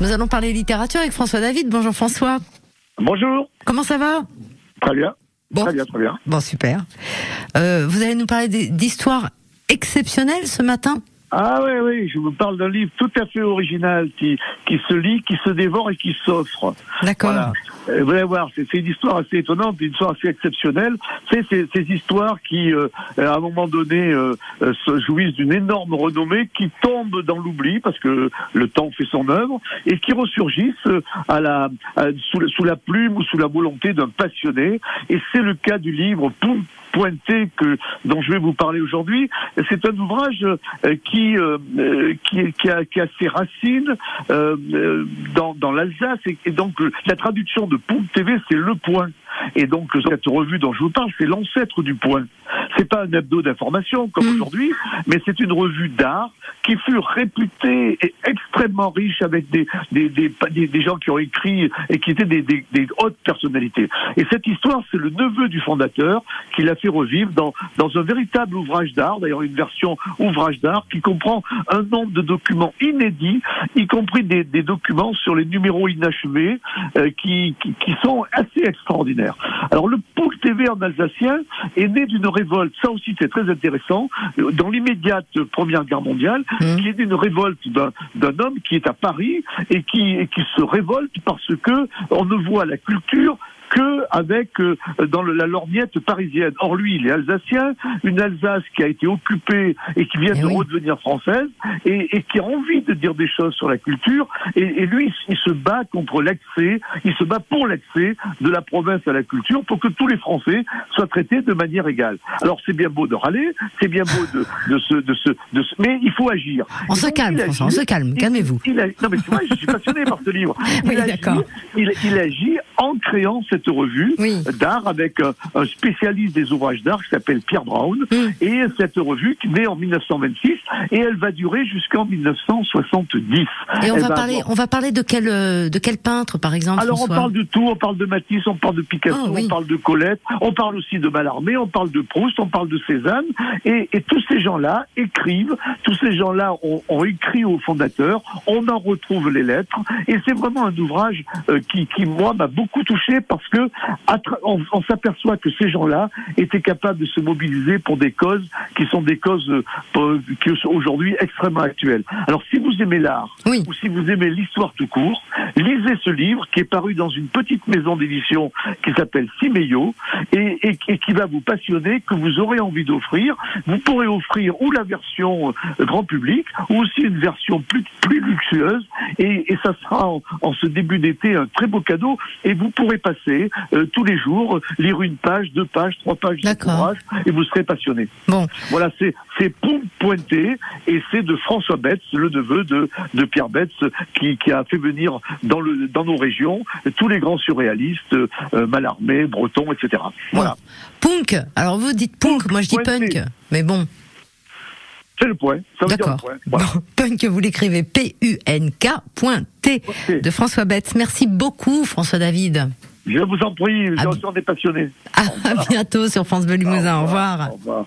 Nous allons parler littérature avec François David. Bonjour François. Bonjour. Comment ça va? Très bien. Bon. Très bien, très bien. Bon, super. Euh, vous allez nous parler d'histoires exceptionnelles ce matin? Ah oui, oui, je vous parle d'un livre tout à fait original qui, qui se lit, qui se dévore et qui s'offre. D'accord. Voilà. Euh, vous allez voir, c'est une histoire assez étonnante, une histoire assez exceptionnelle. C'est ces, ces histoires qui, euh, à un moment donné, euh, euh, se jouissent d'une énorme renommée, qui tombent dans l'oubli parce que le temps fait son œuvre et qui ressurgissent euh, à la, à- sous, la- sous la plume ou sous la volonté d'un passionné. Et c'est le cas du livre Poum pointé que dont je vais vous parler aujourd'hui. C'est un ouvrage euh, qui euh, euh, qui, qui, a, qui a ses racines dans, dans l'Alsace et, et donc la traduction de Poum TV c'est le point. Et donc cette revue dont je vous parle, c'est l'ancêtre du point. C'est pas un hebdo d'information comme Mm. aujourd'hui, mais c'est une revue d'art qui fut réputée et extrêmement riche avec des, des, des, des, des gens qui ont écrit et qui étaient des, des, des hautes personnalités. Et cette histoire, c'est le neveu du fondateur qui l'a fait revivre dans, dans un véritable ouvrage d'art, d'ailleurs une version ouvrage d'art qui comprend un nombre de documents inédits, y compris des, des documents sur les numéros inachevés euh, qui, qui, qui sont assez extraordinaires. Alors le POUC TV en alsacien est né d'une révolte, ça aussi c'est très intéressant, dans l'immédiate Première Guerre mondiale, qui est d'une révolte d'un d'un homme qui est à Paris et qui, et qui se révolte parce que on ne voit la culture que avec euh, dans la lorgnette parisienne. Or lui, il est alsacien, une Alsace qui a été occupée et qui vient Eh de oui. redevenir française et, et qui a envie de dire des choses sur la culture. Et, et lui, il se bat contre l'accès, il se bat pour l'accès de la province à la culture pour que tous les Français soient traités de manière égale. Alors c'est bien beau de râler, c'est bien beau de, de se, de se, de se- mais il faut agir. On se calme, François, on agit- se calme, calmez-vous. non mais c'est vrai, je suis passionné par ce livre. Oui, il, agit, d'accord. il, il agit en créant cette revue Oui. d'art avec un, un spécialiste des ouvrages d'art qui s'appelle Pierre Brown. Mm. Et cette revue qui naît en 1926 et elle va durer jusqu'en 1970. Et on Elle va parler, avoir- on va parler de quel, euh, de quel peintre, par exemple, alors on parle de tout, on parle de Matisse, on parle de Picasso, Ah, oui. on parle de Colette, on parle aussi de Mallarmé, on parle de Proust, on parle de Cézanne, et, et tous ces gens-là écrivent, tous ces gens-là ont, ont écrit au fondateur, on en retrouve les lettres, et c'est vraiment un ouvrage euh, qui, qui moi m'a beaucoup touché parce que à tra- on, on s'aperçoit que ces gens-là étaient capables de se mobiliser pour des causes qui sont des causes euh, qui sont aujourd'hui extrêmement actuelles. Alors si vous aimez l'art, Oui. ou si vous aimez l'histoire tout court, lisez ce livre qui est paru dans une petite maison d'édition qui s'appelle Simeyo et, et- et qui va vous passionner, que vous aurez envie d'offrir. Vous pourrez offrir ou la version euh, grand public ou aussi une version plus, plus luxueuse et, et ça sera en, en ce début d'été un très beau cadeau et vous pourrez passer euh, tous les jours, lire une page, deux pages, trois pages de et vous serez passionné. Bon, Voilà, c'est c'est Pointé et c'est de François Betz, le neveu de, de Pierre Betz, qui, qui a fait venir dans, le, dans nos régions tous les grands surréalistes, euh, Mallarmé, Breton, etc. Voilà, punk. Alors vous dites punk, moi je dis Pointé. punk. Mais bon, c'est le point. D'accord. point. Voilà. Bon, punk, vous l'écrivez P-U-N-K point T Ok. de François Betts. Merci beaucoup, François David. Je vous en prie, j'en suis des passionnés. À, à bientôt sur France Bleu Limousin. Au revoir. Au revoir.